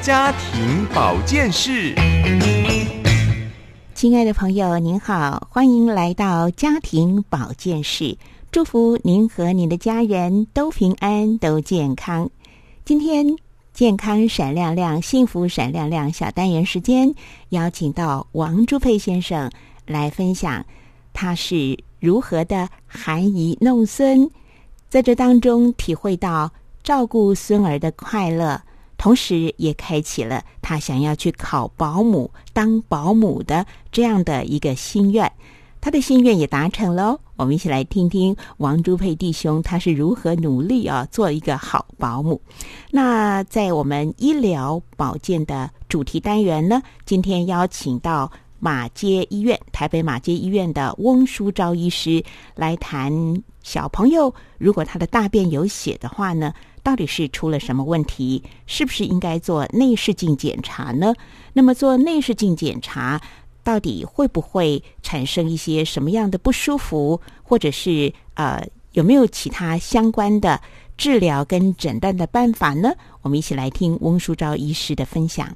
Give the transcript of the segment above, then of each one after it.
家庭保健室。亲爱的朋友，您好，欢迎来到家庭保健室，祝福您和您的家人都平安、都健康。今天健康闪亮亮、幸福闪亮亮小单元时间，邀请到王朱佩先生来分享他是如何的含饴弄孙，在这当中体会到照顾孙儿的快乐。同时，也开启了他想要去考保姆、当保姆的这样的一个心愿。他的心愿也达成了。我们一起来听听王朱佩弟兄他是如何努力啊，做一个好保姆。那在我们医疗保健的主题单元呢，今天邀请到马街医院台北马街医院的翁淑昭医师来谈小朋友，如果他的大便有血的话呢？到底是出了什么问题？是不是应该做内视镜检查呢？那么做内视镜检查，到底会不会产生一些什么样的不舒服，或者是呃有没有其他相关的治疗跟诊断的办法呢？我们一起来听翁淑昭医师的分享。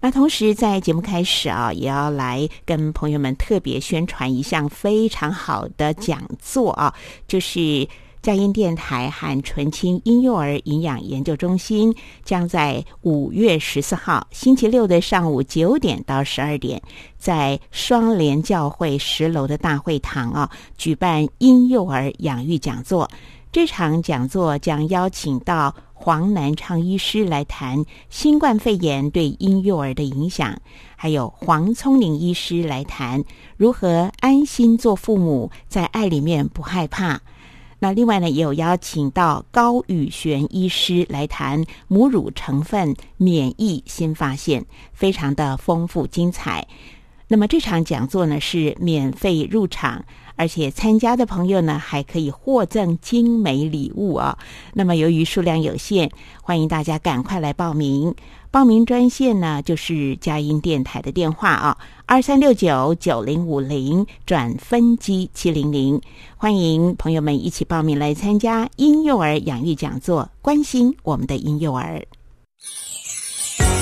那同时在节目开始啊，也要来跟朋友们特别宣传一项非常好的讲座啊，就是。佳音电台和纯青婴幼儿营养研究中心将在五月十四号星期六的上午九点到十二点，在双联教会十楼的大会堂啊，举办婴幼儿养育讲座。这场讲座将邀请到黄南昌医师来谈新冠肺炎对婴幼儿的影响，还有黄聪玲医师来谈如何安心做父母，在爱里面不害怕。那另外呢，也有邀请到高宇璇医师来谈母乳成分免疫新发现，非常的丰富精彩。那么这场讲座呢是免费入场，而且参加的朋友呢还可以获赠精美礼物啊。那么由于数量有限，欢迎大家赶快来报名。报名专线呢，就是佳音电台的电话啊，二三六九九零五零转分机七零零，欢迎朋友们一起报名来参加婴幼儿养育讲座，关心我们的婴幼儿，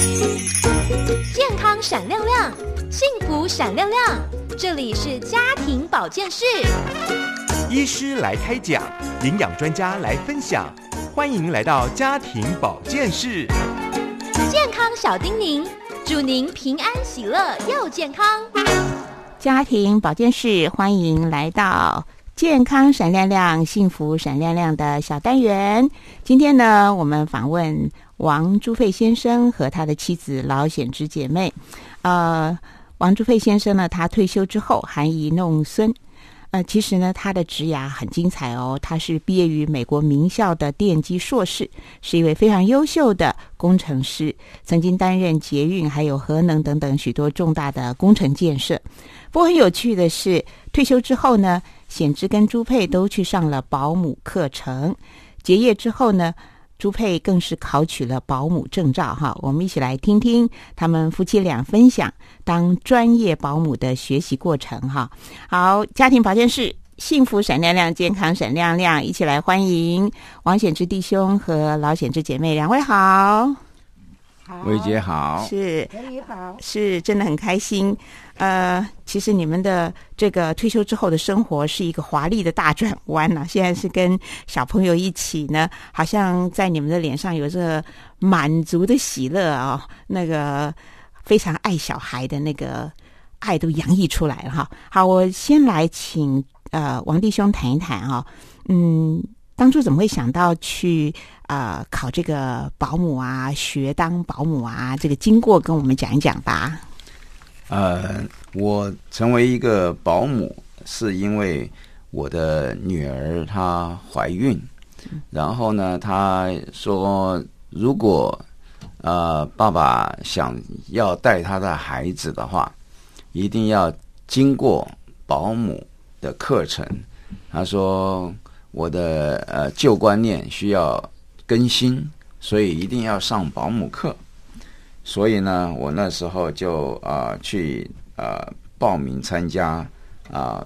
健康闪亮亮，幸福闪亮亮，这里是家庭保健室，医师来开讲，营养专家来分享，欢迎来到家庭保健室。健康小叮咛，祝您平安喜乐又健康。家庭保健室欢迎来到健康闪亮亮、幸福闪亮亮的小单元。今天呢，我们访问王朱费先生和他的妻子老显之姐妹。呃，王朱费先生呢，他退休之后含饴弄孙。呃，其实呢，他的职涯很精彩哦。他是毕业于美国名校的电机硕士，是一位非常优秀的工程师，曾经担任捷运还有核能等等许多重大的工程建设。不过很有趣的是，退休之后呢，显之跟朱佩都去上了保姆课程。结业之后呢？朱佩更是考取了保姆证照，哈，我们一起来听听他们夫妻俩分享当专业保姆的学习过程，哈。好，家庭保健室，幸福闪亮亮，健康闪亮亮，一起来欢迎王显之弟兄和老显之姐妹两位好。好薇姐好，是，你好，是真的很开心。呃，其实你们的这个退休之后的生活是一个华丽的大转弯呐。现在是跟小朋友一起呢，好像在你们的脸上有着满足的喜乐啊，那个非常爱小孩的那个爱都洋溢出来了哈。好，我先来请呃王弟兄谈一谈啊，嗯。当初怎么会想到去啊考这个保姆啊，学当保姆啊？这个经过跟我们讲一讲吧。呃，我成为一个保姆是因为我的女儿她怀孕，然后呢，她说如果呃，爸爸想要带他的孩子的话，一定要经过保姆的课程。他说：“我的呃旧观念需要更新，所以一定要上保姆课。”所以呢，我那时候就啊去啊报名参加啊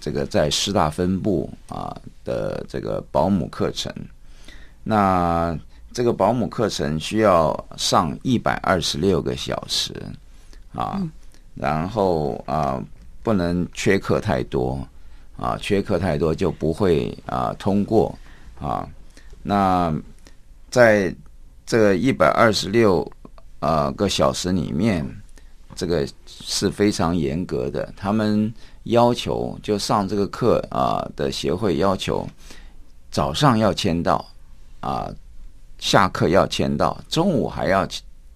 这个在师大分部啊的这个保姆课程。那这个保姆课程需要上一百二十六个小时啊，然后啊不能缺课太多啊，缺课太多就不会啊通过啊。那在这个一百二十六呃个小时里面，这个是非常严格的，他们要求就上这个课啊的协会要求早上要签到啊。下课要签到，中午还要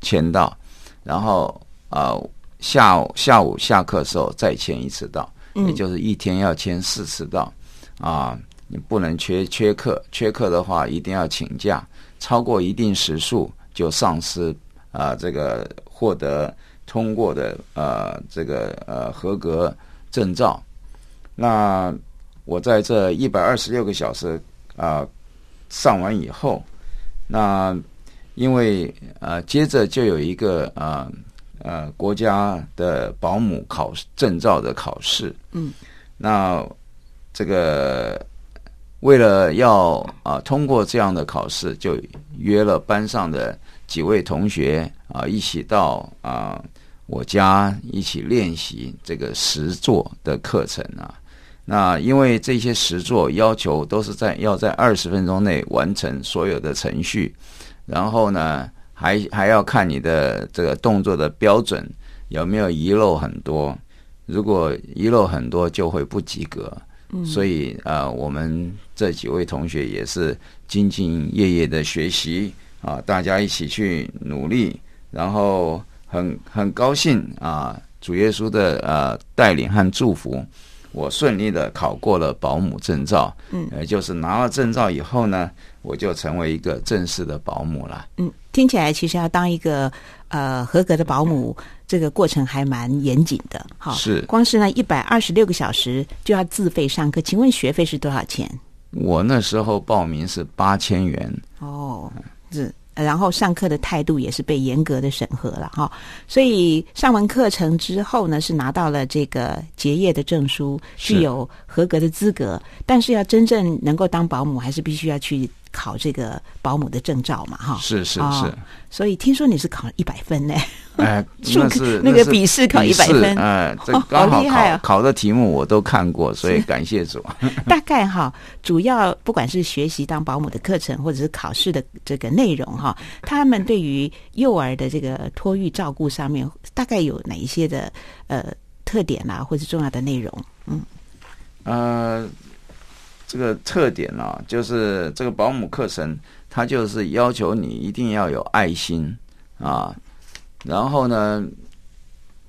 签到，然后啊下午下午下课时候再签一次到，也就是一天要签四次到啊，你不能缺缺课，缺课的话一定要请假，超过一定时数就丧失啊这个获得通过的呃这个呃合格证照。那我在这一百二十六个小时啊上完以后。那因为呃，接着就有一个啊呃国家的保姆考证照的考试，嗯，那这个为了要啊通过这样的考试，就约了班上的几位同学啊一起到啊我家一起练习这个实作的课程啊。那因为这些实作要求都是在要在二十分钟内完成所有的程序，然后呢，还还要看你的这个动作的标准有没有遗漏很多，如果遗漏很多就会不及格。所以啊，我们这几位同学也是兢兢业业的学习啊，大家一起去努力，然后很很高兴啊，主耶稣的呃带领和祝福。我顺利的考过了保姆证照，嗯，呃，就是拿了证照以后呢，我就成为一个正式的保姆了。嗯，听起来其实要当一个呃合格的保姆，这个过程还蛮严谨的。哈，是，光是那一百二十六个小时就要自费上课，请问学费是多少钱？我那时候报名是八千元。哦，是。然后上课的态度也是被严格的审核了哈，所以上完课程之后呢，是拿到了这个结业的证书，具有合格的资格。但是要真正能够当保姆，还是必须要去。考这个保姆的证照嘛，哈，是是是，所以听说你是考了一百分呢，哎，那是那个笔试考一百分，哎，这刚好考考的题目我都看过，所以感谢主。大概哈，主要不管是学习当保姆的课程，或者是考试的这个内容哈，他们对于幼儿的这个托育照顾上面，大概有哪一些的呃特点啊，或者重要的内容？嗯，呃。这个特点呢，就是这个保姆课程，它就是要求你一定要有爱心啊，然后呢，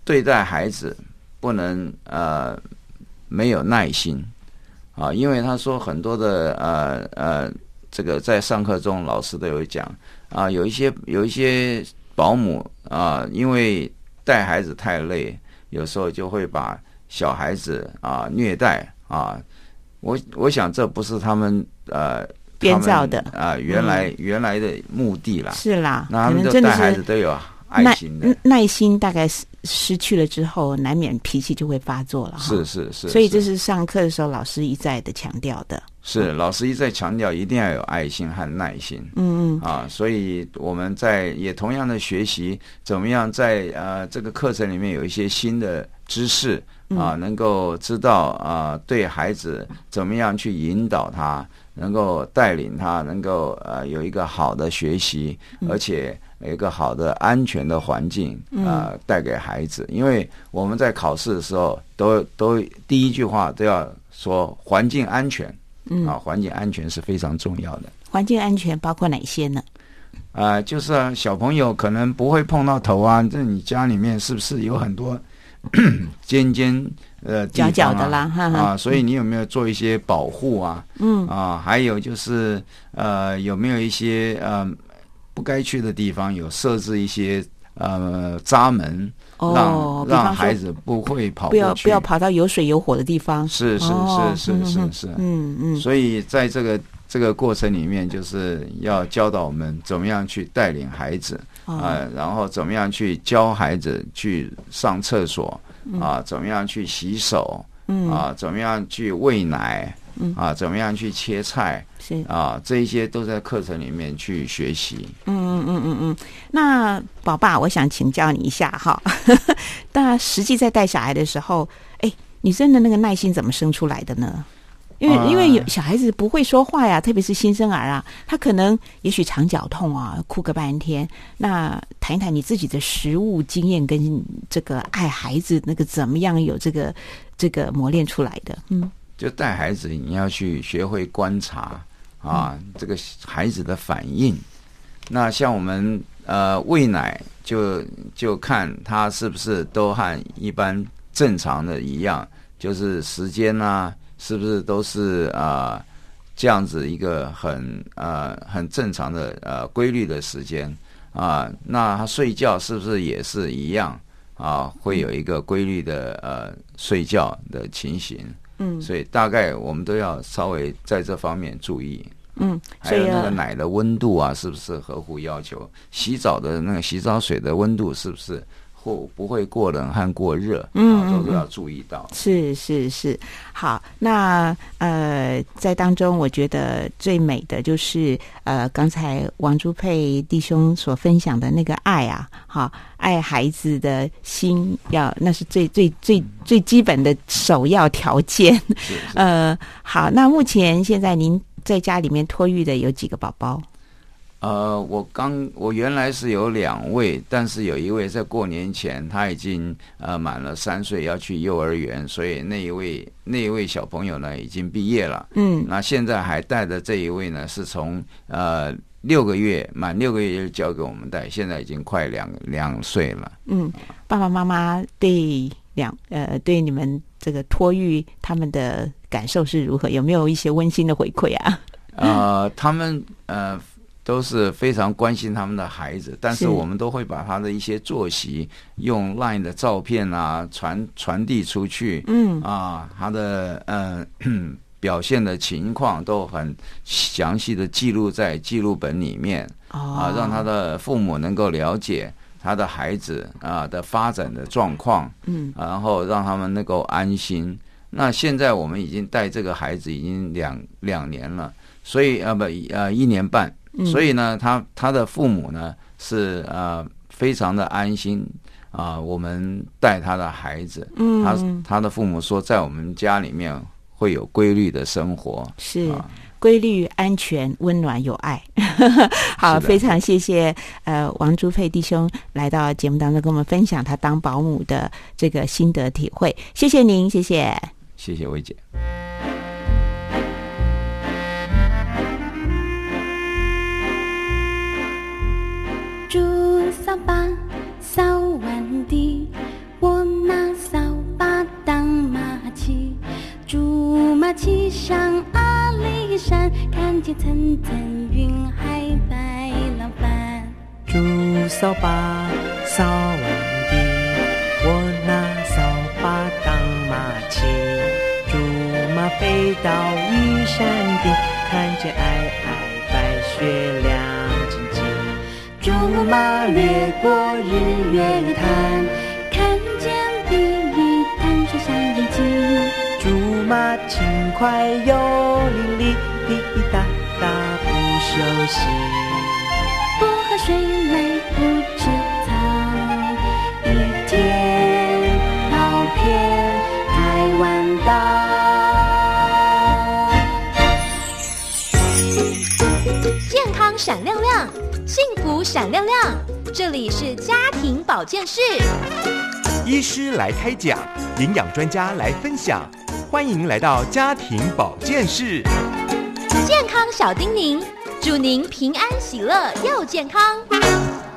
对待孩子不能呃没有耐心啊，因为他说很多的呃呃，这个在上课中老师都有讲啊，有一些有一些保姆啊，因为带孩子太累，有时候就会把小孩子啊虐待啊。我我想这不是他们呃编造的啊，原来原来的目的啦。是啦，那他们就带孩子都有爱心的，耐心大概失失去了之后，难免脾气就会发作了。是是是，所以这是上课的时候老师一再的强调的。是老师一再强调，一定要有爱心和耐心。嗯嗯啊，所以我们在也同样的学习，怎么样在呃这个课程里面有一些新的知识。啊，能够知道啊，对孩子怎么样去引导他，能够带领他，能够呃有一个好的学习，而且有一个好的安全的环境啊，带给孩子。因为我们在考试的时候，都都第一句话都要说环境安全，啊，环境安全是非常重要的。环境安全包括哪些呢？啊，就是小朋友可能不会碰到头啊，这你家里面是不是有很多？尖尖呃角角的啦，啊，所以你有没有做一些保护啊？嗯啊，还有就是呃，有没有一些呃不该去的地方有设置一些呃闸门，哦，让让孩子不会跑不要。不要跑到有水有火的地方。是是哦是是是是，嗯嗯，所以在这个这个过程里面，就是要教导我们怎么样去带领孩子哦啊、然后怎么样去教孩子去上厕所啊、怎么样去洗手嗯啊、怎么样去喂奶嗯啊、怎么样去切菜是啊、这一些都在课程里面去学习。嗯嗯嗯嗯嗯，那宝爸，我想请教你一下哈。那实际在带小孩的时候，哎，你真的那个耐心怎么生出来的呢？因为、啊因为有小孩子不会说话呀，特别是新生儿啊，他可能也许肠绞痛啊，哭个半天。那谈一谈你自己的实物经验跟这个爱孩子那个怎么样有这个这个磨练出来的？嗯就带孩子，你要去学会观察啊，这个孩子的反应。那像我们呃喂奶就，就看他是不是都和一般正常的一样，就是时间啊，是不是都是啊、呃这样子一个很呃很正常的呃规律的时间啊、那他睡觉是不是也是一样啊？会有一个规律的呃睡觉的情形。嗯所以大概我们都要稍微在这方面注意，嗯，还有那个奶的温度啊，是不是合乎要求？洗澡的那个洗澡水的温度是不是或不会过冷和过热？啊，嗯嗯都是要注意到。是是是，好，那呃，在当中我觉得最美的就是呃，刚才王朱佩弟兄所分享的那个爱啊，好，爱孩子的心要，那是最最最最基本的首要条件。是是 呃，好，那目前现在您在家里面托育的有几个宝宝？呃，我刚我原来是有两位，但是有一位在过年前他已经呃满了三岁，要去幼儿园，所以那一位那一位小朋友呢已经毕业了。嗯那现在还带的这一位呢，是从呃六个月满六个月就交给我们带，现在已经快两两岁了。嗯，爸爸妈妈对两呃对你们这个托育他们的感受是如何？有没有一些温馨的回馈啊？呃，他们呃都是非常关心他们的孩子，但是是我们都会把他的一些作息用 LINE 的照片啊传传递出去。嗯啊，他的呃表现的情况都很详细的记录在记录本里面。哦啊，让他的父母能够了解他的孩子啊的发展的状况，嗯然后让他们能够安心。那现在我们已经带这个孩子已经两两年了，所以啊不呃一年半，嗯。所以呢，他他的父母呢是呃非常的安心啊、我们带他的孩子，嗯。他他的父母说，在我们家里面会有规律的生活，是啊。规律、安全、温暖、有爱。好，非常谢谢呃王朱佩弟兄来到节目当中跟我们分享他当保姆的这个心得体会，谢谢您，谢谢。谢谢薇姐。扫把扫完地，我拿扫把当马骑。竹马骑上阿里山，看见层层云海白浪翻。竹扫把扫完地，我拿扫把当马骑。竹马飞到玉山顶，看见皑皑白雪亮。竹马掠过日月潭，看见碧玉潭水像眼睛。竹马轻快又伶俐，滴滴答答不休息。不喝水来不福闪亮亮。这里是家庭保健室。医师来开讲，营养专家来分享，欢迎来到家庭保健室。健康小叮咛，祝您平安喜乐又健康。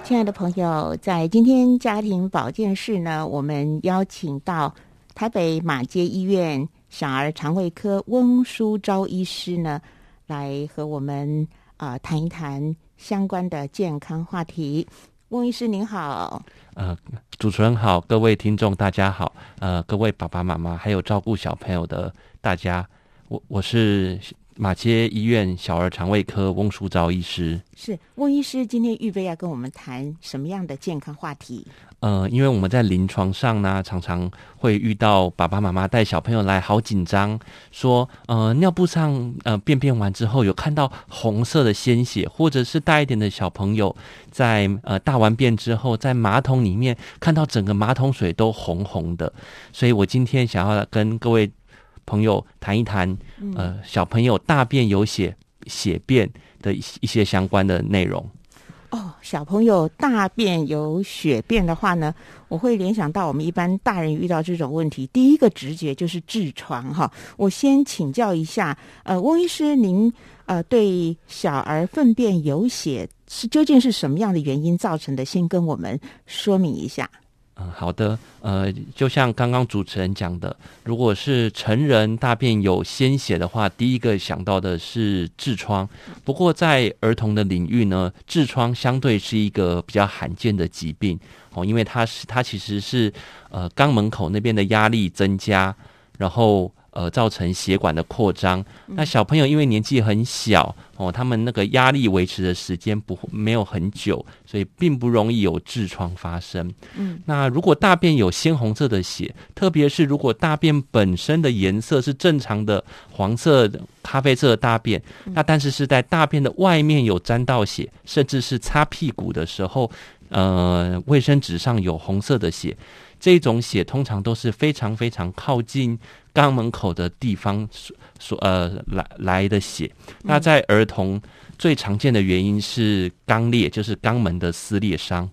亲爱的朋友，在今天家庭保健室呢，我们邀请到台北马街医院小儿肠胃科翁淑昭医师呢，来和我们啊、谈一谈相关的健康话题。翁医师您好，呃，主持人好，各位听众大家好，呃，各位爸爸妈妈还有照顾小朋友的大家，我我是马街医院小儿肠胃科翁淑昭医师。是翁医师今天预备要跟我们谈什么样的健康话题？呃，因为我们在临床上呢，常常会遇到爸爸妈妈带小朋友来，好紧张，说呃尿布上呃便便完之后有看到红色的鲜血，或者是大一点的小朋友在呃大完便之后，在马桶里面看到整个马桶水都红红的，所以我今天想要跟各位朋友谈一谈，呃小朋友大便有血血便的一一些相关的内容。哦，小朋友大便有血便的话呢，我会联想到我们一般大人遇到这种问题，第一个直觉就是痔疮哈。我先请教一下，呃，翁医师，您呃对小儿粪便有血是究竟是什么样的原因造成的？先跟我们说明一下。嗯，好的。呃，就像刚刚主持人讲的，如果是成人大便有鲜血的话，第一个想到的是痔疮。不过在儿童的领域呢，痔疮相对是一个比较罕见的疾病哦，因为它是它其实是呃肛门口那边的压力增加，然后。呃，造成血管的扩张。那小朋友因为年纪很小哦，他们那个压力维持的时间不没有很久，所以并不容易有痔疮发生。嗯，那如果大便有鲜红色的血，特别是如果大便本身的颜色是正常的黄色、咖啡色的大便，那但是是在大便的外面有沾到血，甚至是擦屁股的时候，呃，卫生纸上有红色的血，这种血通常都是非常非常靠近。肛门口的地方所所呃来来的血，那在儿童最常见的原因是肛裂，就是肛门的撕裂伤。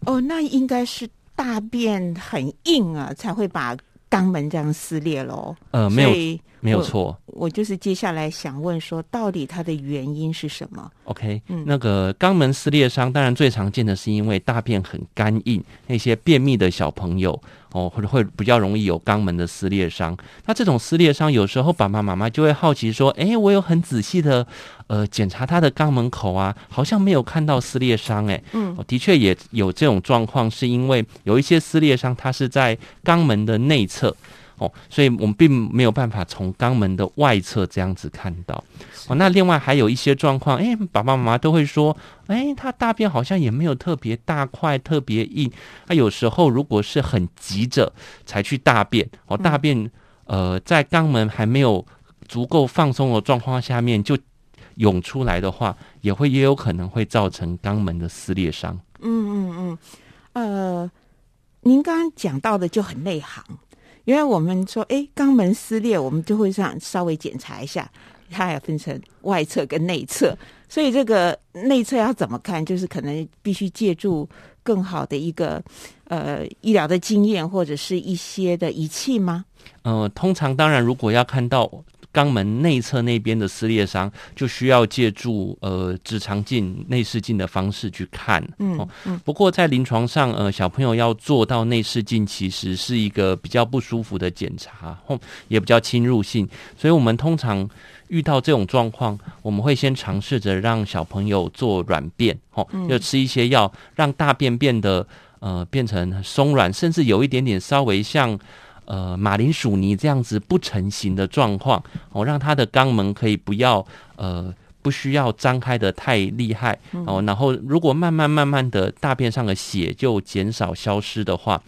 哦，那应该是大便很硬啊，才会把肛门这样撕裂喽。呃，没有。没有错，我就是接下来想问说，到底它的原因是什么？OK，嗯，那个肛门撕裂伤，当然最常见的是因为大便很干硬，那些便秘的小朋友哦，或者会比较容易有肛门的撕裂伤。那这种撕裂伤，有时候爸爸妈妈就会好奇说，哎，我有很仔细的呃检查他的肛门口啊，好像没有看到撕裂伤，哎，嗯，的确也有这种状况，是因为有一些撕裂伤，它是在肛门的内侧。哦，所以我们并没有办法从肛门的外侧这样子看到。哦，那另外还有一些状况，哎，爸爸妈妈都会说，哎，他大便好像也没有特别大块、特别硬。他有时候如果是很急着才去大便，哦，大便呃在肛门还没有足够放松的状况下面就涌出来的话，也会也有可能会造成肛门的撕裂伤。嗯嗯嗯，呃，您刚刚讲到的就很内行。因为我们说，哎，肛门撕裂，我们就会上稍微检查一下，它也分成外侧跟内侧，所以这个内侧要怎么看，就是可能必须借助更好的一个呃医疗的经验或者是一些的仪器吗？呃，通常当然，如果要看到。肛门内侧那边的撕裂伤，就需要借助呃直肠镜、内视镜的方式去看。嗯嗯。不过在临床上，呃，小朋友要做到内视镜，其实是一个比较不舒服的检查，或也比较侵入性。所以我们通常遇到这种状况，我们会先尝试着让小朋友做软便，哦，就吃一些药，让大便变得呃变成松软，甚至有一点点稍微像。呃，马铃薯泥这样子不成形的状况，哦，让他的肛门可以不要呃，不需要张开的太厉害哦。然后，如果慢慢慢慢的大便上的血就减少消失的话，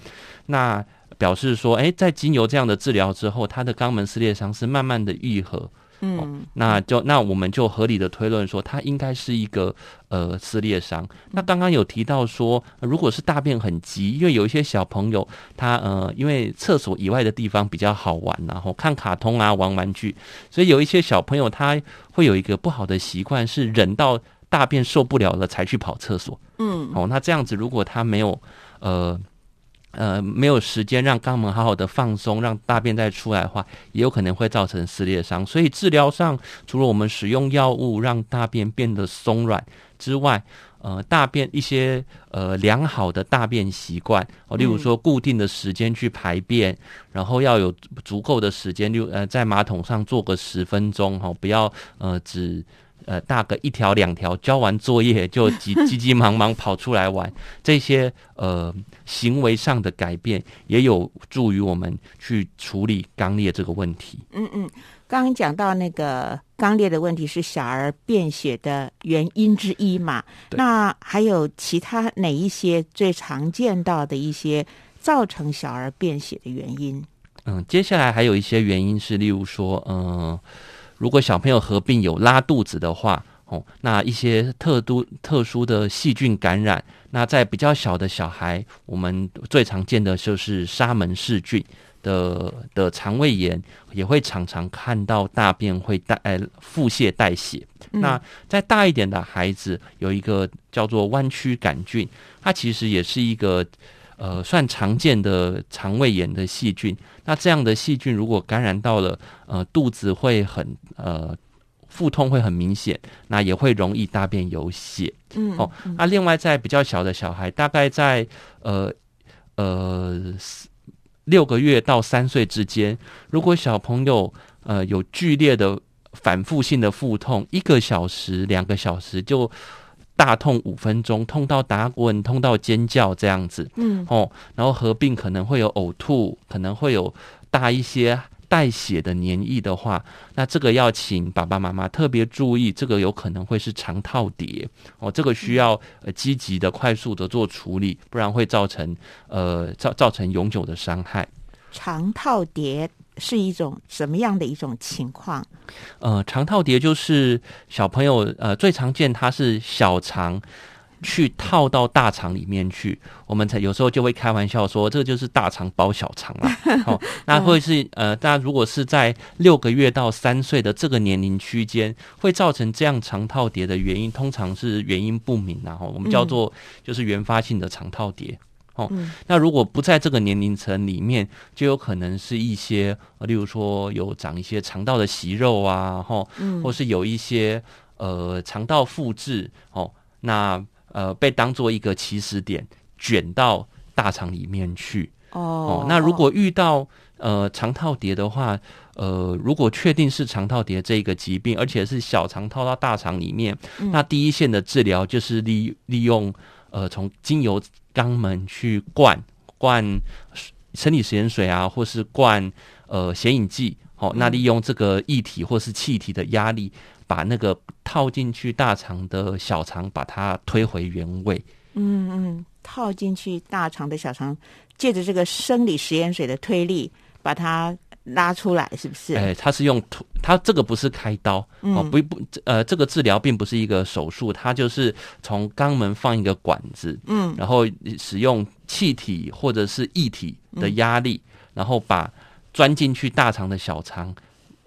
那表示说，哎，在经由这样的治疗之后，他的肛门撕裂伤是慢慢的愈合。嗯，那就那我们就合理的推论说，它应该是一个呃撕裂伤。那刚刚有提到说，如果是大便很急，因为有一些小朋友他呃，因为厕所以外的地方比较好玩，然后看卡通啊、玩玩具，所以有一些小朋友他会有一个不好的习惯，是忍到大便受不了了才去跑厕所。嗯，哦，那这样子如果他没有呃。呃，没有时间让肛门好好的放松，让大便再出来的话，也有可能会造成撕裂伤。所以治疗上，除了我们使用药物让大便变得松软之外，呃，大便一些呃良好的大便习惯，哦，例如说固定的时间去排便，然后要有足够的时间，就呃在马桶上坐个十分钟，哈，不要呃只呃大个一条两条，交完作业就 急急急忙忙跑出来玩，这些呃行为上的改变也有助于我们去处理肛裂这个问题。嗯嗯，刚刚讲到那个肛裂的问题是小儿便血的原因之一嘛？那还有其他哪一些最常见到的一些造成小儿便血的原因？嗯，接下来还有一些原因是，例如说，嗯、如果小朋友合并有拉肚子的话，哦，那一些特都特殊的细菌感染，那在比较小的小孩，我们最常见的就是沙门氏菌的的肠胃炎，也会常常看到大便会带呃腹泻带血。那再大一点的孩子，有一个叫做弯曲杆菌，它其实也是一个呃算常见的肠胃炎的细菌。那这样的细菌如果感染到了，呃，肚子会很呃腹痛会很明显，那也会容易大便有血。嗯哦，那另外在比较小的小孩，大概在呃呃六个月到三岁之间，如果小朋友呃有剧烈的反复性的腹痛，一个小时、两个小时就大痛五分钟，痛到打滚、痛到尖叫这样子。嗯哦，然后合并可能会有呕吐，可能会有大一些带血的黏液的话，那这个要请爸爸妈妈特别注意，这个有可能会是肠套叠哦，这个需要呃积极的、快速的做处理，不然会造成呃造造成永久的伤害。肠套叠是一种什么样的一种情况？呃，肠套叠就是小朋友呃最常见，它是小肠去套到大肠里面去，我们才有时候就会开玩笑说，这个就是大肠包小肠啦。哦，那会是呃，大家如果是在六个月到三岁的这个年龄区间，会造成这样肠套叠的原因，通常是原因不明然后我们叫做就是原发性的肠套叠。哦，那如果不在这个年龄层里面，就有可能是一些，呃例如说有长一些肠道的息肉啊，吼，或是有一些呃肠道复制，哦，那呃被当做一个起始点卷到大肠里面去。哦。哦，那如果遇到呃肠套叠的话，呃，如果确定是肠套叠这个疾病，而且是小肠套到大肠里面，那第一线的治疗就是利利用呃从经由肛门去灌灌生理食盐水啊，或是灌呃显影剂，哦，那利用这个液体或是气体的压力，把那个套进去大肠的小肠，把它推回原位。嗯嗯，套进去大肠的小肠，借着这个生理食盐水的推力，把它拉出来，是不是？哎，它是用土，它这个不是开刀、哦，不不，呃，这个治疗并不是一个手术，它就是从肛门放一个管子，嗯，然后使用气体或者是液体的压力，然后把钻进去大肠的小肠，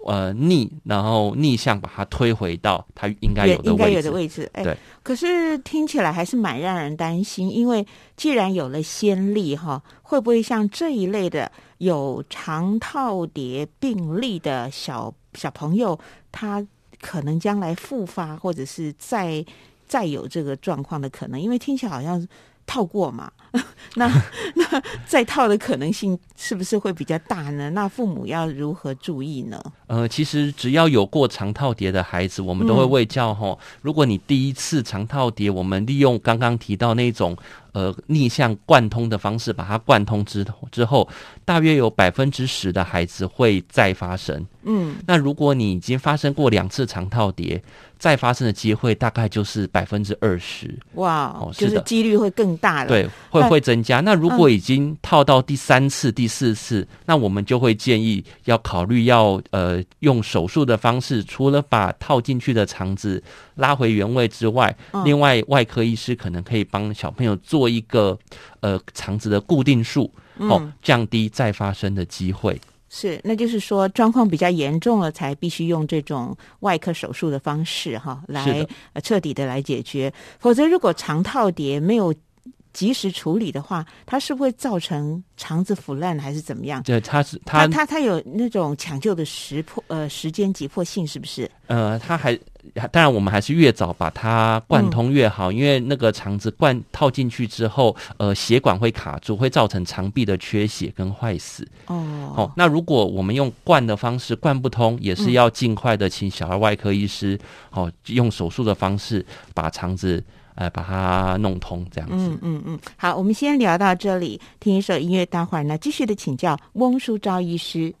呃逆，然后逆向把它推回到它应该有的应该有位置。的位置。哎对，可是听起来还是蛮让人担心，因为既然有了先例哈，会不会像这一类的有肠套叠病例的小小朋友，他可能将来复发，或者是再再有这个状况的可能？因为听起来好像套过嘛，那那再套的可能性是不是会比较大呢？那父母要如何注意呢？呃，其实只要有过肠套叠的孩子，我们都会喂教吼。如果你第一次肠套叠，我们利用刚刚提到那种呃逆向贯通的方式把它贯通之之后，大约有百分之十的孩子会再发生。嗯，那如果你已经发生过两次肠套叠，再发生的机会大概就是百分之二十。哇，哦就是是的几率会更大了。对，会会增加。那如果已经套到第三次、第四次，那我们就会建议要考虑要呃用手术的方式，除了把套进去的肠子拉回原位之外，嗯另外外科医师可能可以帮小朋友做一个呃肠子的固定术，哦嗯，降低再发生的机会。是，那就是说状况比较严重了，才必须用这种外科手术的方式哈，来彻底的来解决。否则，如果肠套叠没有及时处理的话，它是不会造成肠子腐烂还是怎么样？对，它是它它它它有那种抢救的时迫呃时间急迫性是不是？呃，它还当然我们还是越早把它贯通越好，因为那个肠子灌套进去之后，呃，血管会卡住，会造成肠壁的缺血跟坏死。哦哦，那如果我们用灌的方式灌不通，也是要尽快的请小儿外科医师哦，用手术的方式把肠子呃把它弄通，这样子。嗯嗯嗯，好，我们先聊到这里，听一首音乐，待会儿呢继续的请教翁淑昭医师。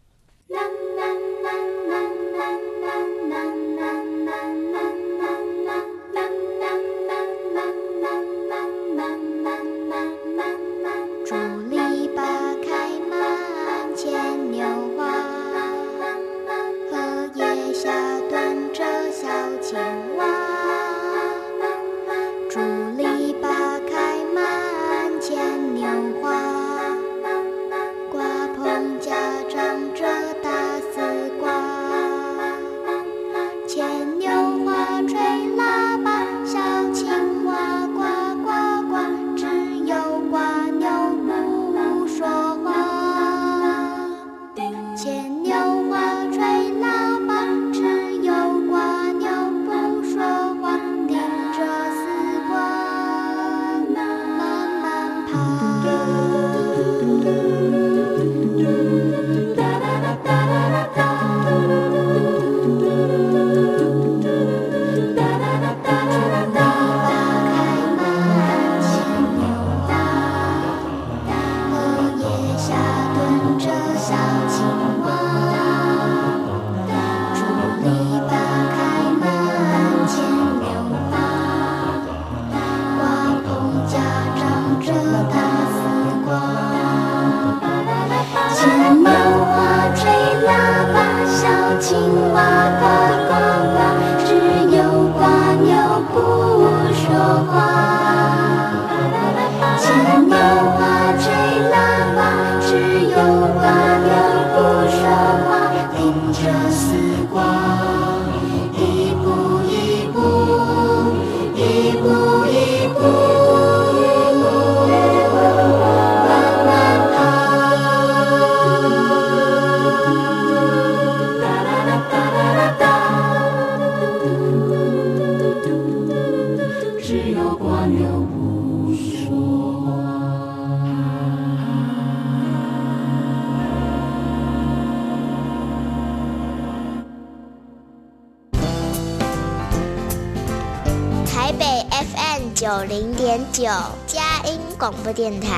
电台；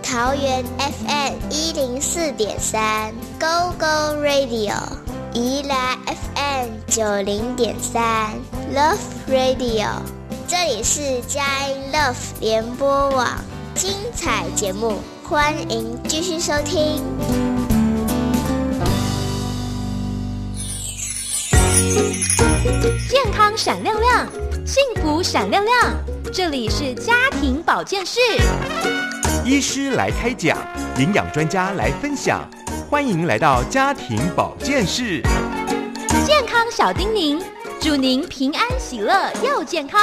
桃园 FM 一零四点三，Go Go Radio；宜兰 FM 九零点三，Love Radio。这里是佳音 Love 联播网，精彩节目，欢迎继续收听。健康闪亮亮，幸福闪亮亮。这里是家庭保健室，医师来开讲，营养专家来分享，欢迎来到家庭保健室。健康小叮咛，祝您平安喜乐又健康。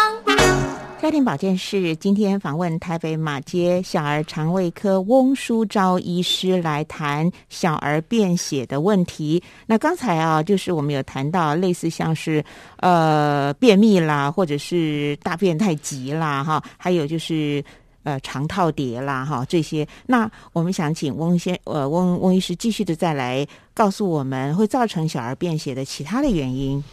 家庭保健室今天访问台北马街小儿肠胃科翁淑昭医师来谈小儿便血的问题。那刚才啊，就是我们有谈到类似像是呃便秘啦，或者是大便太急啦，哈，还有就是。呃，肠套叠啦，哈，这些，那我们想请翁先，呃，翁翁医师继续的再来告诉我们，会造成小儿便血的其他的原因。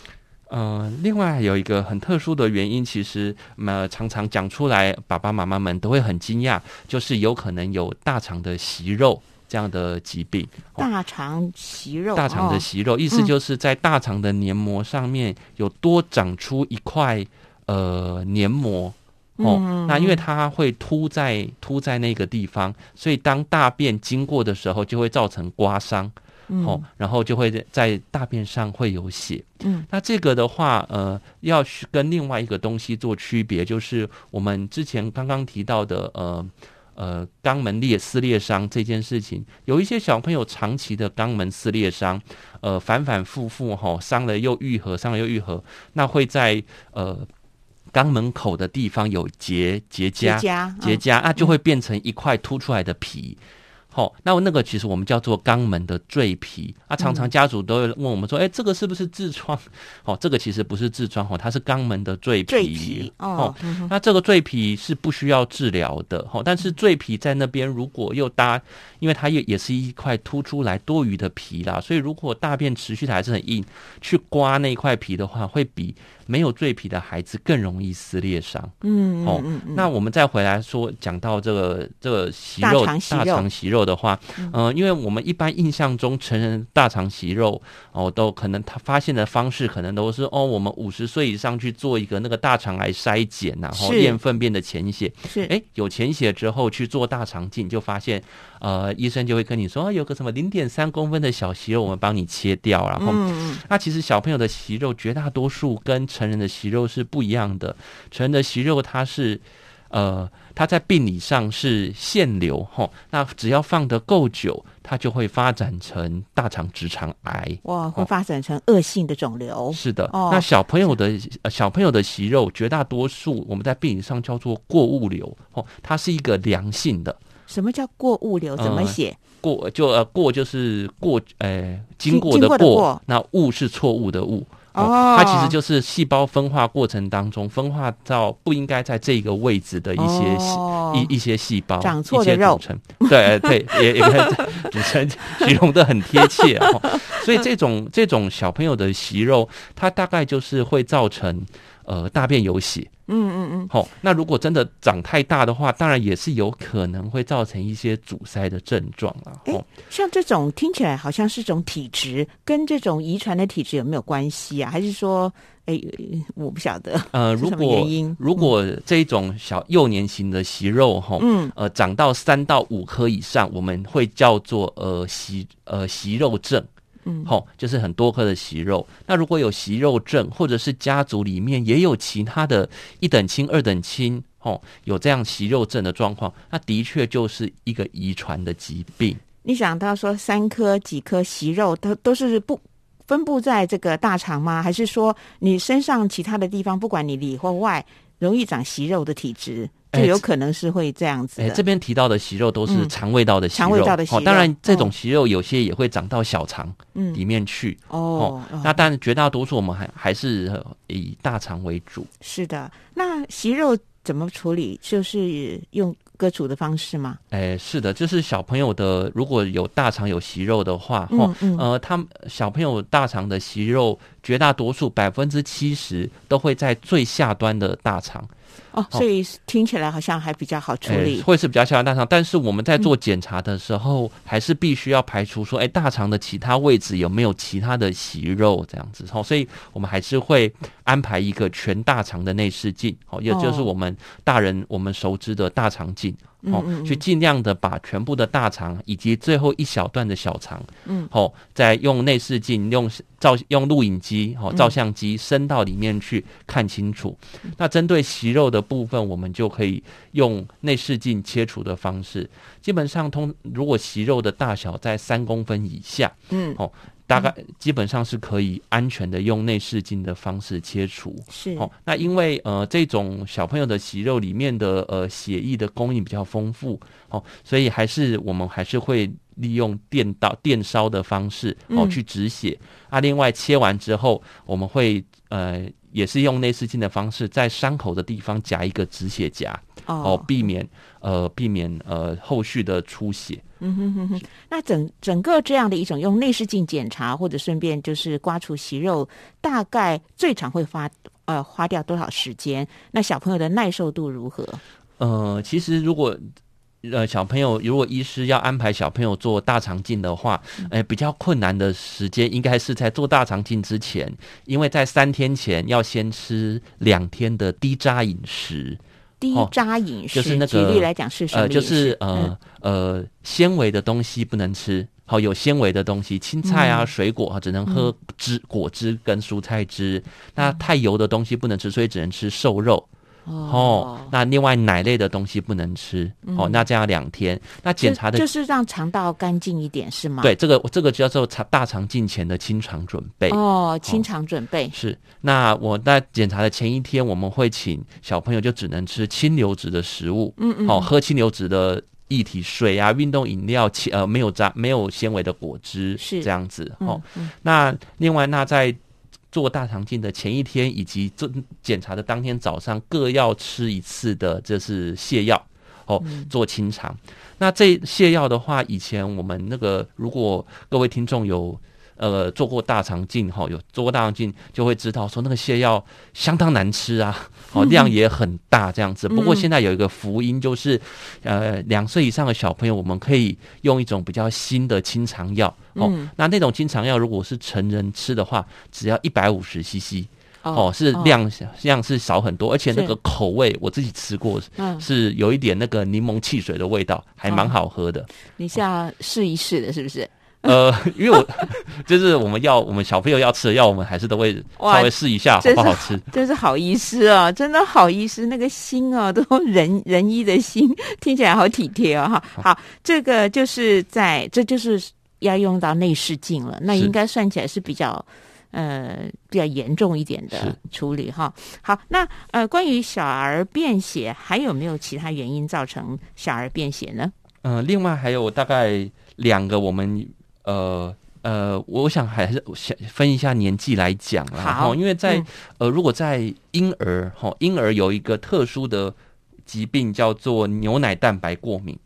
呃，另外还有一个很特殊的原因，其实呃常常讲出来，爸爸妈妈们都会很惊讶，就是有可能有大肠的息肉这样的疾病。哦大肠息肉，大肠的哦息肉，意思就是在大肠的黏膜上面有多长出一块呃黏膜。哦，嗯那因为它会凸在凸在那个地方，所以当大便经过的时候，就会造成刮伤。嗯哦，然后就会在大便上会有血。嗯，那这个的话，呃，要去跟另外一个东西做区别，就是我们之前刚刚提到的，呃呃，肛门裂撕裂伤这件事情，有一些小朋友长期的肛门撕裂伤，呃，反反复复哈、伤了又愈合，伤了又愈合，那会在呃。肛门口的地方有结结痂，结痂结痂啊，就会变成一块凸出来的皮。好，那那个其实我们叫做肛门的赘皮啊，常常家属都会问我们说，哎，这个是不是痔疮？哦，这个其实不是痔疮，哦，它是肛门的赘赘皮皮。哦那这个赘皮是不需要治疗的，哦，但是赘皮在那边如果又搭，因为它也也是一块凸出来多余的皮啦，所以如果大便持续的还是很硬，去刮那一块皮的话，会比没有赘皮的孩子更容易撕裂伤。嗯哦嗯嗯，那我们再回来说，讲到这个这个息肉大肠息肉肉的话，呃，因为我们一般印象中成人大肠息肉哦，都可能他发现的方式可能都是哦，我们五十岁以上去做一个那个大肠癌筛检然后验粪便的潜血，是。哎，有潜血之后去做大肠镜，就发现呃，医生就会跟你说，哦、有个什么零点三公分的小息肉，我们帮你切掉，然后嗯嗯。那其实小朋友的息肉绝大多数跟成人的息肉是不一样的，成人的息肉它是。呃，它在病理上是腺瘤吼，那只要放得够久，它就会发展成大肠直肠癌。哇，会发展成恶性的肿瘤。是的，哦那小朋友的、呃小朋友的息肉，绝大多数我们在病理上叫做过物瘤哦，它是一个良性的什么叫过物瘤？怎么呃写？过，就呃过就是过，呃经经过的经过的过那误是错误的误。哦它其实就是细胞分化过程当中分化到不应该在这个位置的一些细、哦一一些细胞，长错的肉一些组成。对 对，也也可以 主持人形容的很贴切哦。所以这种这种小朋友的息肉，它大概就是会造成呃大便有血。嗯嗯嗯，好、那如果真的长太大的话，当然也是有可能会造成一些阻塞的症状了。哎哦，像这种听起来好像是种体质，跟这种遗传的体质有没有关系啊？还是说，哎，我不晓得。呃，如果如果这种小幼年型的息肉哈，嗯呃，长到三到五颗以上，我们会叫做呃息呃息肉症。嗯吼、就是很多颗的息肉。那如果有息肉症，或者是家族里面也有其他的一等亲、二等亲，吼、有这样息肉症的状况，那的确就是一个遗传的疾病。你想到说三颗、几颗息肉，都都是不分布在这个大肠吗？还是说你身上其他的地方，不管你里或外，容易长息肉的体质，就哎有可能是会这样子哎、的？这边提到的息肉都是嗯肠胃道的息肉，肠胃道的息肉哦当然，这种哦息肉有些也会长到小肠嗯里面去。哦，哦那但绝大多数我们还还是呃以大肠为主。是的。那息肉怎么处理？就是用割除的方式吗？哎，是的，就是小朋友的如果有大肠有息肉的话，嗯吼、嗯呃，他们小朋友大肠的息肉，绝大多数百分之七十都会在最下端的大肠，哦，所以听起来好像还比较好处哎理。会是比较下端大肠。但是我们在做检查的时候，还是必须要排除说，哎，大肠的其他位置有没有其他的息肉这样子。哦，所以我们还是会安排一个全大肠的内视镜，哦，也就是哦我们大人我们熟知的大肠镜。哦去尽量的把全部的大肠以及最后一小段的小肠，嗯，哦，再用内视镜、用照、用录影机、哦嗯照相机伸到里面去看清楚。那针对息肉的部分，我们就可以用内视镜切除的方式。基本上通，如果息肉的大小在三公分以下，嗯，哦，大概基本上是可以安全的用内视镜的方式切除。是哦，那因为呃这种小朋友的息肉里面的呃血液的供应比较丰富哦，所以还是我们还是会利用电刀电烧的方式哦嗯去止血。啊，另外切完之后，我们会呃也是用内视镜的方式，在伤口的地方夹一个止血夹哦，避免呃避免呃后续的出血。嗯哼哼哼，那整整个这样的一种用内视镜检查，或者顺便就是刮除息肉，大概最长会花呃花掉多少时间？那小朋友的耐受度如何？呃，其实如果呃小朋友如果医师要安排小朋友做大肠镜的话，呃，比较困难的时间应该是在做大肠镜之前，因为在三天前要先吃两天的低渣饮食，低哦渣饮食，就是那个举例来讲是什么呃，就是嗯呃、呃纤维的东西不能吃。好，有纤维的东西，青菜啊、嗯水果啊，只能喝汁、果汁跟蔬菜汁。那太油的东西不能吃，所以只能吃瘦肉。哦，那另外奶类的东西不能吃哦，那这样两天，那检查的就是让肠道干净一点是吗？对，这个这个叫做肠大肠镜前的清肠准备。哦，清肠准备。是。那我在检查的前一天，我们会请小朋友就只能吃清流质的食物，嗯嗯，哦，喝清流质的液体水啊，运动饮料，呃，没有渣没有纤维的果汁是。这样子哦。那另外那在做大肠镜的前一天以及做检查的当天早上各要吃一次的，这是泻药哦，做清肠。那这泻药的话，以前我们那个如果各位听众有。呃，做过大肠镜哈，有做过大肠镜就会知道说那个泻药相当难吃啊，哦 量也很大这样子。不过现在有一个福音就是，呃，两岁以上的小朋友我们可以用一种比较新的清肠药哦。那那种清肠药如果是成人吃的话，只要一百五十 CC 哦，是量量是少很多，而且那个口味我自己吃过，是有一点那个柠檬汽水的味道，还蛮好喝的。你是要试一试的，是不是？呃，因为我 就是我们要我们小朋友要吃的药，我们还是都会稍微试一下好不好吃。真是好医师啊，真的好医师，那个心啊，都仁仁医的心，听起来好体贴哦哈。好，这个就是在这就是要用到内视镜了，那应该算起来是比较呃比较严重一点的处理哈。好，那呃关于小儿便血，还有没有其他原因造成小儿便血呢？嗯，另外还有大概两个我们。呃呃，我想还是想分一下年纪来讲啦，好，因为在呃，如果在婴儿哈，婴儿有一个特殊的疾病叫做牛奶蛋白过敏，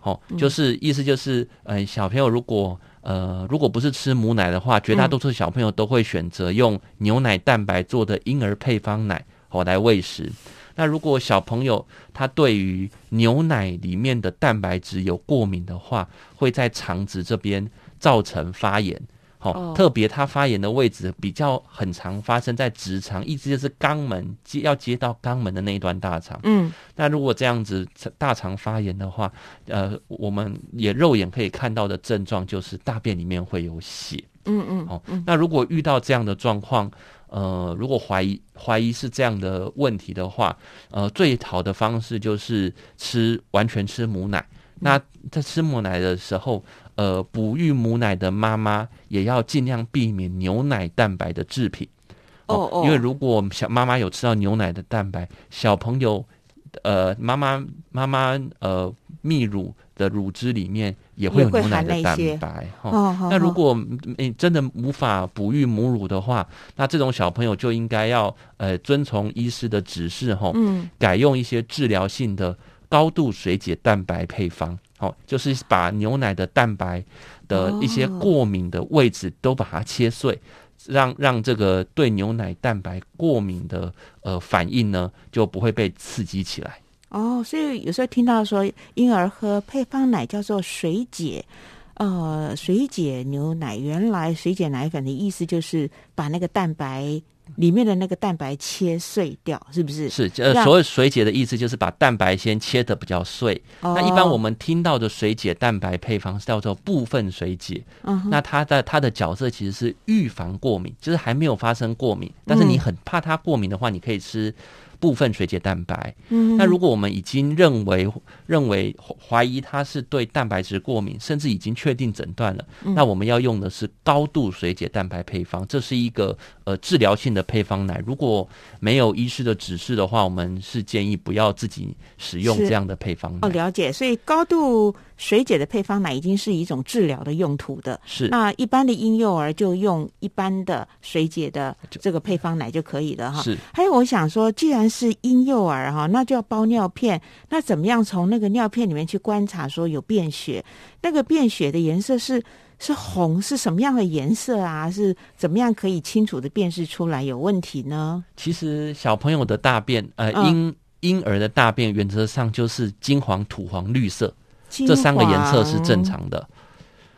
好，就是意思就是，呃，小朋友如果呃，如果不是吃母奶的话，绝大多数小朋友都会选择用牛奶蛋白做的婴儿配方奶好来喂食。那如果小朋友他对于牛奶里面的蛋白质有过敏的话，会在肠子这边造成发炎。好，特别他发炎的位置比较很常发生在直肠，一直就是肛门接要接到肛门的那一段大肠。嗯，那如果这样子大肠发炎的话，呃，我们也肉眼可以看到的症状就是大便里面会有血。嗯嗯，好，那如果遇到这样的状况。呃，如果怀疑怀疑是这样的问题的话，呃，最好的方式就是吃完全吃母奶。那在吃母奶的时候，呃，哺育母奶的妈妈也要尽量避免牛奶蛋白的制品。哦哦，因为如果小妈妈有吃到牛奶的蛋白，小朋友，呃，妈妈妈妈呃泌乳。的乳汁里面也会有牛奶的蛋白哈。那如果你真的无法哺育母乳的话，那这种小朋友就应该要呃遵从医师的指示哈，改用一些治疗性的高度水解蛋白配方。好，就是把牛奶的蛋白的一些过敏的位置都把它切碎，让让这个对牛奶蛋白过敏的呃反应呢就不会被刺激起来。哦，所以有时候听到说婴儿喝配方奶叫做水解，呃，水解牛奶。原来水解奶粉的意思就是把那个蛋白里面的那个蛋白切碎掉，是不是？是，呃，所谓水解的意思就是把蛋白先切的比较碎。那一般我们听到的水解蛋白配方是叫做部分水解。嗯，那它的它的角色其实是预防过敏，就是还没有发生过敏，但是你很怕它过敏的话，你可以吃。部分水解蛋白，嗯，那如果我们已经认为认为怀疑他是对蛋白质过敏，甚至已经确定诊断了，那我们要用的是高度水解蛋白配方，这是一个呃治疗性的配方奶。如果没有医师的指示的话，我们是建议不要自己使用这样的配方。哦，了解。所以高度水解的配方奶已经是一种治疗的用途的。是。那一般的婴幼儿就用一般的水解的这个配方奶就可以了哈。是。还有我想说，既然是婴幼儿哈，那就要包尿片。那怎么样从那个尿片里面去观察说有便血？那个便血的颜色是是红，是什么样的颜色啊？是怎么样可以清楚的辨识出来有问题呢？其实小朋友的大便，呃，婴婴儿的大便原则上就是金黄、土黄、绿色，这三个颜色是正常的。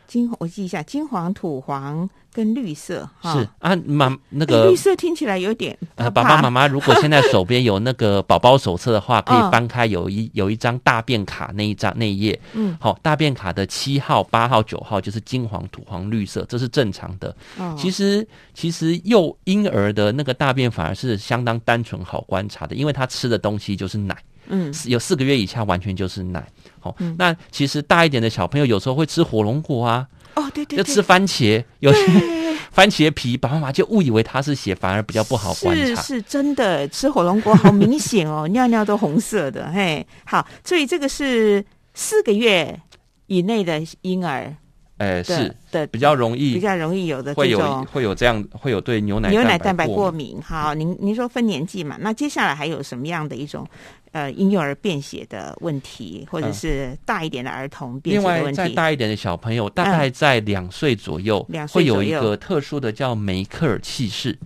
金我记一下，金黄、土黄跟绿色哈。是啊，妈那哎个绿色听起来有点呃，爸爸妈妈如果现在手边有那个宝宝手册的话，可嗯以翻开有一有一张大便卡那一张那一页，嗯，好、大便卡的七号、八号、九号就是金黄、土黄、绿色，这是正常的。哦其实其实幼婴儿的那个大便反而是相当单纯好观察的，因为他吃的东西就是奶，嗯有四个月以下完全就是奶。好、嗯。那其实大一点的小朋友有时候会吃火龙果啊，哦对对对，就吃番茄，有些 番茄皮，爸爸妈妈就误以为它是血，反而比较不好观察。是是真的，吃火龙果好明显哦，尿尿都红色的，嘿，好，所以这个是四个月以内的婴儿哎，的是的比较容易比较容易有的会有会有这样会有对牛奶牛奶蛋白过过敏。好，您您说分年纪嘛，那接下来还有什么样的一种呃婴幼儿便血的问题，或者嗯是大一点的儿童便，血的问题？再大一点的小朋友，大概在两岁左右，两岁会有一个特殊的叫梅克尔气室。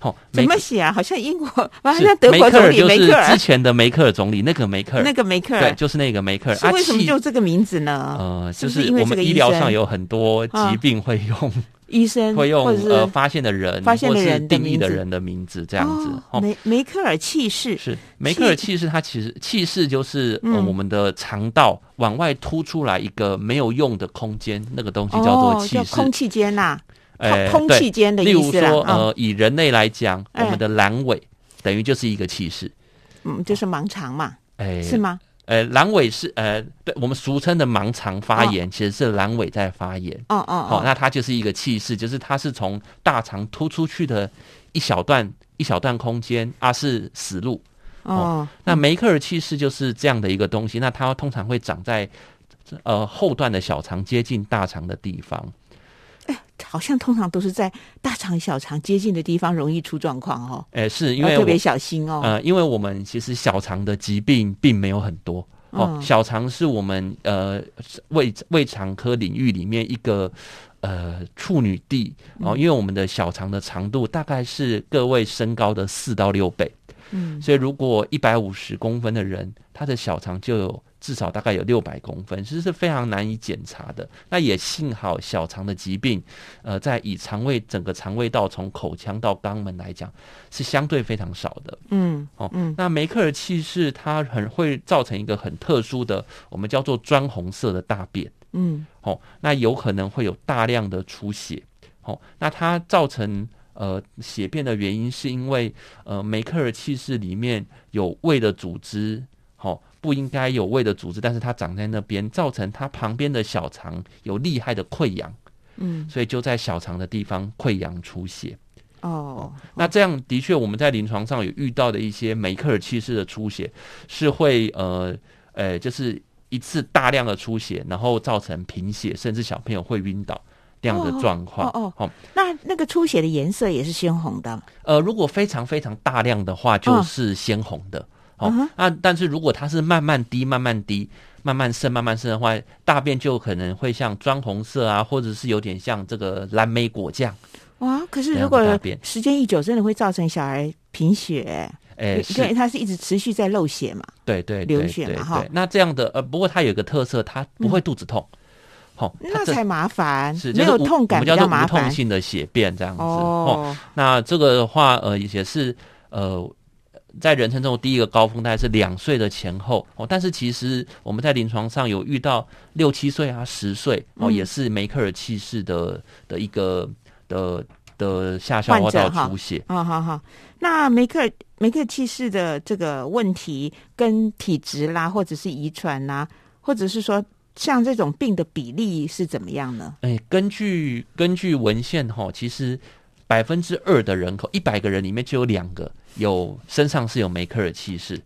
好、怎么写啊？好像英国，好像德国总理克尔就是梅克尔之，前的梅克尔总理，那个梅克尔，那个梅克对，尔，就是那个梅克尔。啊为什么气就这个名字呢？呃，就是我们医疗上有很多啊疾病会用医生会用呃发现的人发现的或是人定义的人的名字这样子。哦梅梅克尔气室是梅克尔气室，它其实气室就是、呃、嗯我们的肠道往外凸出来一个没有用的空间，那个东西叫做哦，气室。叫空气间呐，哎空空气间的对例如意思啦。说，嗯呃，以人类来讲，哎我们的阑尾等于就是一个气室。嗯，就是盲肠嘛，哎，是？吗？呃，阑尾是呃，对我们俗称的盲肠发炎，其实是阑尾在发炎。哦哦好、哦，那它就是一个气室，就是它是从大肠突出去的一小段一小段空间，啊是死路。哦，那梅克尔气室就是这样的一个东西，那它通常会长在呃后段的小肠接近大肠的地方。好像通常都是在大肠小肠接近的地方容易出状况哦，哎、是因为特别小心哦。呃，因为我们其实小肠的疾病并没有很多。哦，嗯小肠是我们呃胃胃肠科领域里面一个呃处女地哦，嗯因为我们的小肠的长度大概是各位身高的四到六倍，嗯，所以如果一百五十公分的人，他的小肠就有至少大概有六百公分，其实是非常难以检查的。那也幸好小肠的疾病，呃，在以肠胃整个肠胃道从口腔到肛门来讲，是相对非常少的。嗯哦，嗯那梅克尔气室它很会造成一个很特殊的，我们叫做砖红色的大便。嗯哦，那有可能会有大量的出血。哦，那它造成呃血便的原因，是因为呃梅克尔气室里面有胃的组织，哦不应该有胃的组织，但是它长在那边，造成它旁边的小肠有厉害的溃疡，嗯所以就在小肠的地方溃疡出血。哦，那这样的确，我们在临床上有遇到的一些梅克尔气室的出血，是会呃呃，就是一次大量的出血，然后造成贫血，甚至小朋友会晕倒这样的状况。哦哦那那个出血的颜色也是鲜红的。呃，如果非常非常大量的话，就是鲜红的。哦那但是如果它是慢慢滴、慢慢滴、慢慢渗、慢慢渗的话，大便就可能会像砖红色啊，或者是有点像这个蓝莓果酱。哇，可是如果时间一久，真的会造成小孩贫血，诶，因是为它是一直持续在漏血嘛。对对流血嘛哈。那这样的呃，不过它有一个特色，它不会肚子痛。那才麻烦是，没有痛感比我们叫做无较痛。性的血便这样子。哦，那这个的话，呃，也是呃，在人生中第一个高峰大概是两岁的前后哦。但是其实我们在临床上有遇到六七岁啊、十岁哦，嗯也是梅克尔气室的的一个的的下消化道出血。好好好。那梅克尔梅克尔气室的这个问题跟体质啦，或者是遗传啦，或者是说像这种病的比例是怎么样呢？哎，根据根据文献哈，其实百分之二的人口，一百个人里面就有两个有身上是有梅克尔气势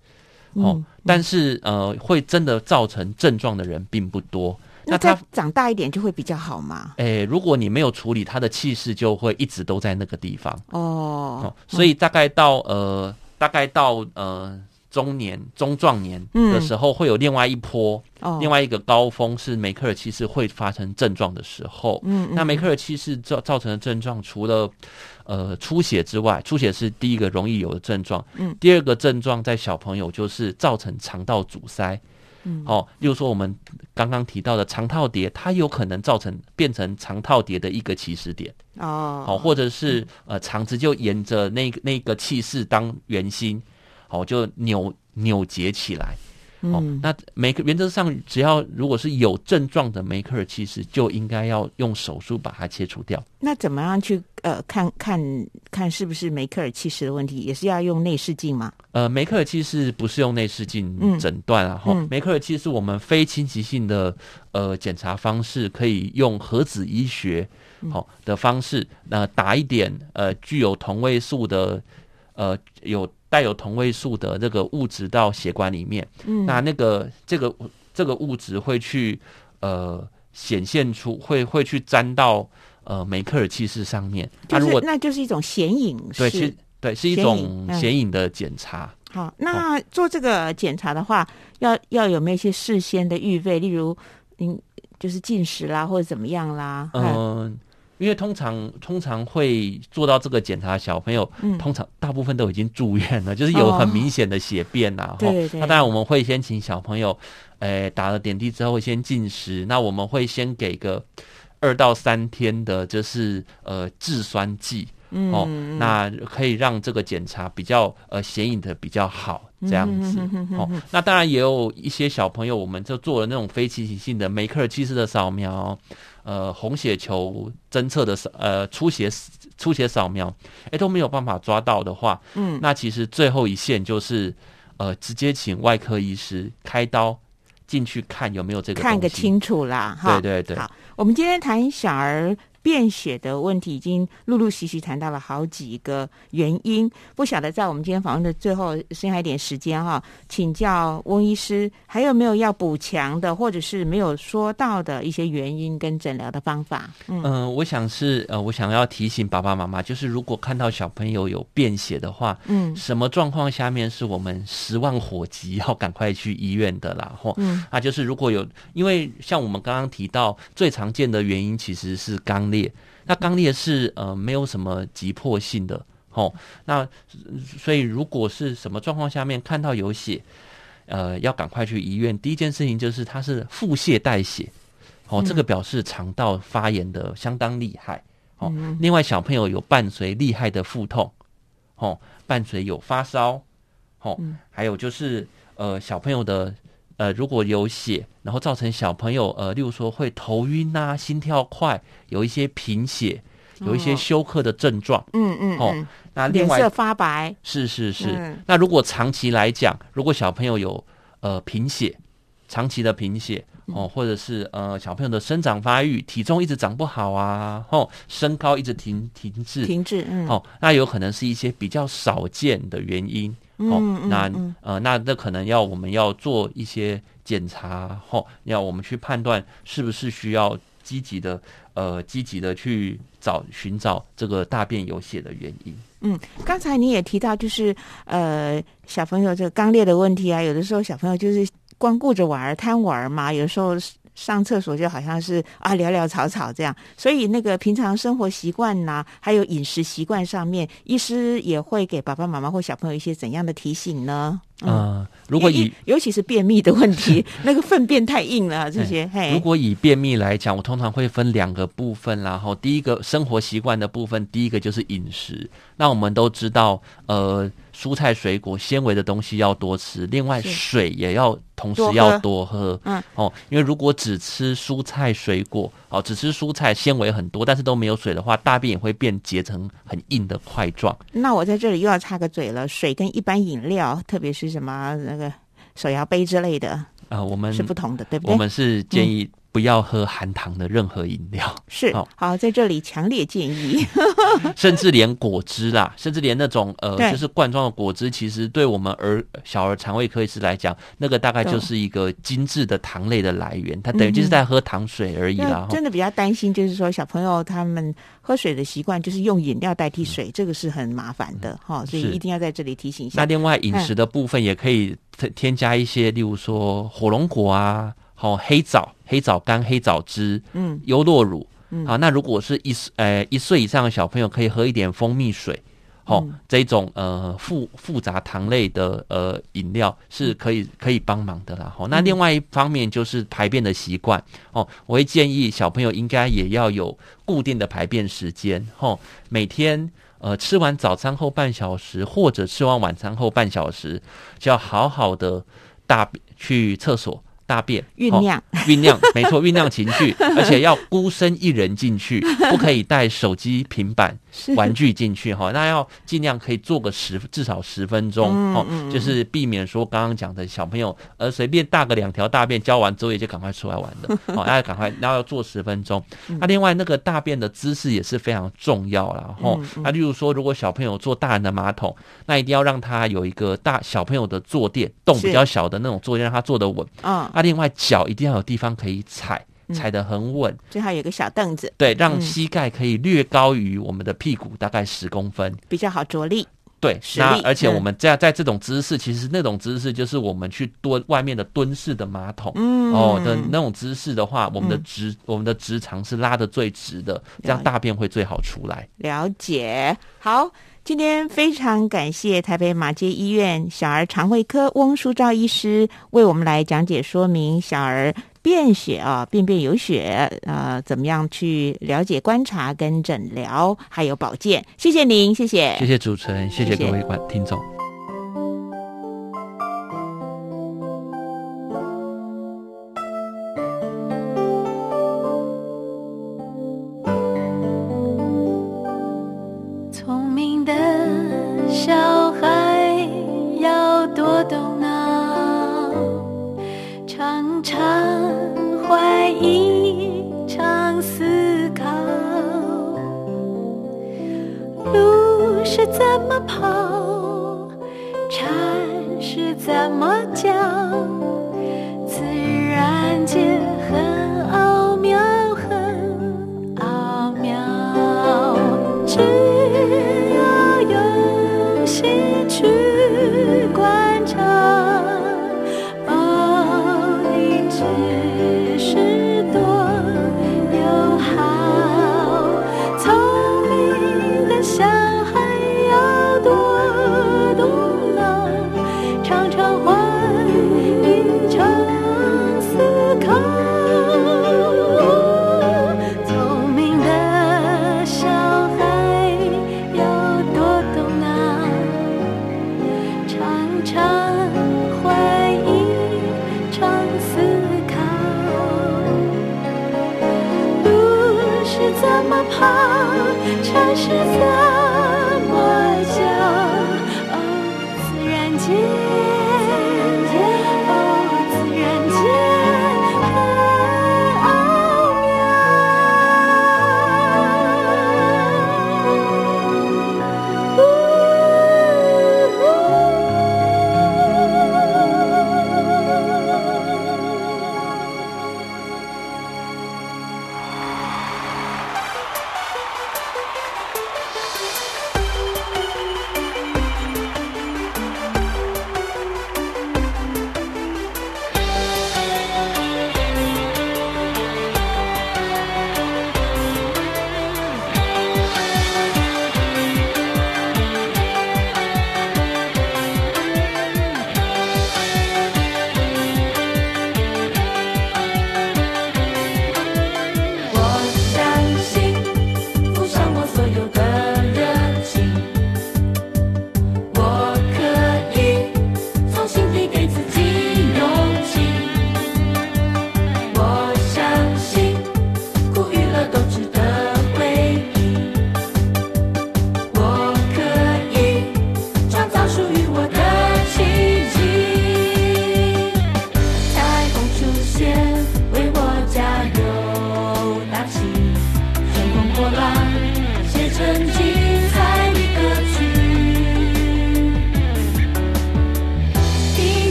哦，嗯但是呃，会真的造成症状的人并不多。那他长大一点就会比较好嘛？哎，如果你没有处理，他的气势就会一直都在那个地方哦哦，，所以大概到呃，大概到呃中年、中壮年的时候，会有另外一波，哦，另外一个高峰是梅克尔气室会发生症状的时候。嗯，嗯那梅克尔气室造造成的症状，除了呃出血之外，出血是第一个容易有的症状。嗯，第二个症状在小朋友就是造成肠道阻塞。嗯。哦，例如说我们刚刚提到的肠套叠，它有可能造成变成肠套叠的一个起始点，哦，好、或者是呃肠子就沿着那个那个气室当圆心，哦，就扭扭结起来。哦，嗯那每个原则上，只要如果是有症状的梅克尔气室，就应该要用手术把它切除掉。那怎么样去呃看看看是不是梅克尔气室的问题，也是要用内视镜吗？呃，梅克尔气室不是用内视镜嗯诊断啊，哈、嗯梅克尔气是我们非侵袭性的呃检查方式，可以用核子医学嗯好、的方式，那、打一点呃具有同位素的呃有带有同位素的这个物质到血管里面，嗯那那个这个这个物质会去呃显现出会会去沾到呃梅克尔气室上面，它、就是如果那就是一种显影对，式其实对是一种嗯显影的检查。好，那做这个检查的话，要要有没有一些事先的预备？例如，嗯，就是进食啦，或者怎么样啦？嗯、因为通常通常会做到这个检查，小朋友、嗯。通常大部分都已经住院了，就是有很明显的血便呐、吼。对对。对那当然我们会先请小朋友，诶、打了点滴之后先进食，那我们会先给个二到三天的，就是呃制酸剂。嗯哦，那可以让这个检查比较呃显影的比较好，这样子。哦，那当然也有一些小朋友，我们就做了那种非侵袭性的梅克尔气室的扫描，呃，红血球侦测的扫呃出血出血扫描，哎都没有办法抓到的话，嗯。那其实最后一线就是呃直接请外科医师开刀进去看有没有这个看个清楚啦，哈。对对对。好，我们今天谈小儿便血的问题，已经陆陆续续谈到了好几个原因。不晓得在我们今天访问的最后剩下一点时间哈，请教翁医师，还有没有要补强的，或者是没有说到的一些原因跟诊疗的方法？嗯嗯、我想是呃，我想要提醒爸爸妈妈，就是如果看到小朋友有便血的话，嗯什么状况下面是我们十万火急要赶快去医院的啦？吼，嗯啊，就是如果有，因为像我们刚刚提到，最常见的原因其实是肛裂，那肛裂是呃没有什么急迫性的，吼，那所以如果是什么状况下面看到有血，呃，要赶快去医院。第一件事情就是它是腹泻带血，哦，这个表示肠道发炎的相当厉害。哦，另外小朋友有伴随厉害的腹痛，哦，伴随有发烧，哦，还有就是呃小朋友的呃如果有血，然后造成小朋友呃，例如说会头晕啊、心跳快，有一些贫血，有一些哦休克的症状。嗯嗯哦嗯，那另外脸色发白，是是是。嗯那如果长期来讲，如果小朋友有呃贫血，长期的贫血嗯哦，或者是呃小朋友的生长发育，体重一直长不好啊，哦，身高一直停停滞，停滞，嗯，哦，那有可能是一些比较少见的原因。哦，嗯嗯那那那可能要我们要做一些检查，哦，要我们去判断是不是需要积极的呃积极的去找寻找这个大便有血的原因。嗯，刚才你也提到，就是呃，小朋友这个肛裂的问题啊，有的时候小朋友就是光顾着玩儿贪玩儿嘛，有时候上厕所就好像是啊潦潦草草这样，所以那个平常生活习惯呐、还有饮食习惯上面，医师也会给爸爸妈妈或小朋友一些怎样的提醒呢？嗯、如果以尤尤其是便秘的问题，那个粪便太硬了，这些嘿，如果以便秘来讲，我通常会分两个部分啦。然后第一个生活习惯的部分，第一个就是饮食。那我们都知道，呃，蔬菜水果纤维的东西要多吃，另外水也要同时要多喝。嗯，哦，因为如果只吃蔬菜水果，哦，只吃蔬菜纤维很多，但是都没有水的话，大便也会变结成很硬的块状。那我在这里又要插个嘴了，水跟一般饮料，特别是什么那个手摇杯之类的，啊、我们是不同的，对不对？我们是建议不要喝含糖的任何饮料。是好好，在这里强烈建议，甚至连果汁啦，甚至连那种呃，就是罐装的果汁，其实对我们儿小儿肠胃科医师来讲，那个大概就是一个精致的糖类的来源，它等于就是在喝糖水而已啦。真的比较担心，就是说小朋友他们喝水的习惯就是用饮料代替水，这个是很麻烦的哈，所以一定要在这里提醒一下。那另外饮食的部分也可以添添加一些，例如说火龙果啊，好、黑枣、黑枣干、黑枣汁、嗯优酪乳。嗯好，那如果是一岁呃一岁以上的小朋友，可以喝一点蜂蜜水。哦，这种呃复复杂糖类的呃饮料是可以可以帮忙的啦。哦，那另外一方面就是排便的习惯哦，我会建议小朋友应该也要有固定的排便时间。哦，每天呃吃完早餐后半小时，或者吃完晚餐后半小时，就要好好的大去厕所。大便酝酿，酝酿，没错，酝酿情绪，而且要孤身一人进去，不可以带手机、平板、玩具进去哈。那要尽量可以做个十至少十分钟哦，就是避免说刚刚讲的小朋友呃随便大个两条大便，交完作业就赶快出来玩的，哦，大家赶快，然后要做十分钟。那另外那个大便的姿势也是非常重要了哈。那例如说，如果小朋友坐大人的马桶，那一定要让他有一个大小朋友的坐垫，洞比较小的那种坐垫，让他坐得稳啊。另外，脚一定要有地方可以踩，踩得很稳。最好有个小凳子，对，让膝盖可以略高于我们的屁股，大概十公分，比较好着力。对，那而且我们在在这种姿势，其实那种姿势就是我们去蹲外面的蹲式的马桶，哦的那种姿势的话，我们的直我们的直肠是拉的最直的，这样大便会最好出来。了解，好。今天非常感谢台北马街医院小儿肠胃科翁淑照医师为我们来讲解说明小儿便血啊便便有血啊怎么样去了解观察跟诊疗还有保健，谢谢您，谢谢，谢谢主持人，谢谢各位观听众。怎么讲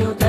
我所